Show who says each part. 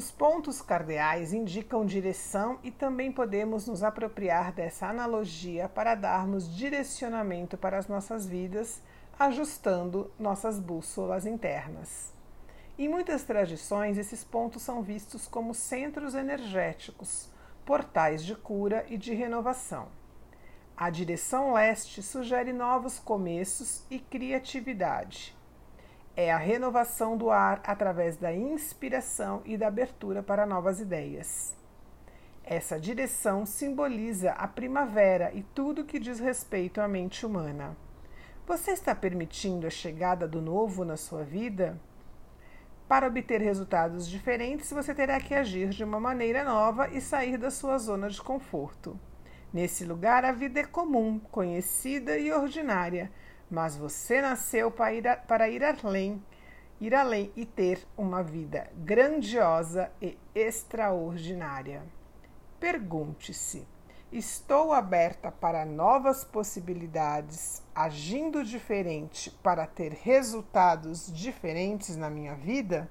Speaker 1: Os pontos cardeais indicam direção e também podemos nos apropriar dessa analogia para darmos direcionamento para as nossas vidas, ajustando nossas bússolas internas. Em muitas tradições, esses pontos são vistos como centros energéticos, portais de cura e de renovação. A direção leste sugere novos começos e criatividade. É a renovação do ar através da inspiração e da abertura para novas ideias. Essa direção simboliza a primavera e tudo que diz respeito à mente humana. Você está permitindo a chegada do novo na sua vida? Para obter resultados diferentes, você terá que agir de uma maneira nova e sair da sua zona de conforto. Nesse lugar, a vida é comum, conhecida e ordinária, mas você nasceu para ir, a, para ir além, ir além e ter uma vida grandiosa e extraordinária. Pergunte-se: estou aberta para novas possibilidades, agindo diferente para ter resultados diferentes na minha vida?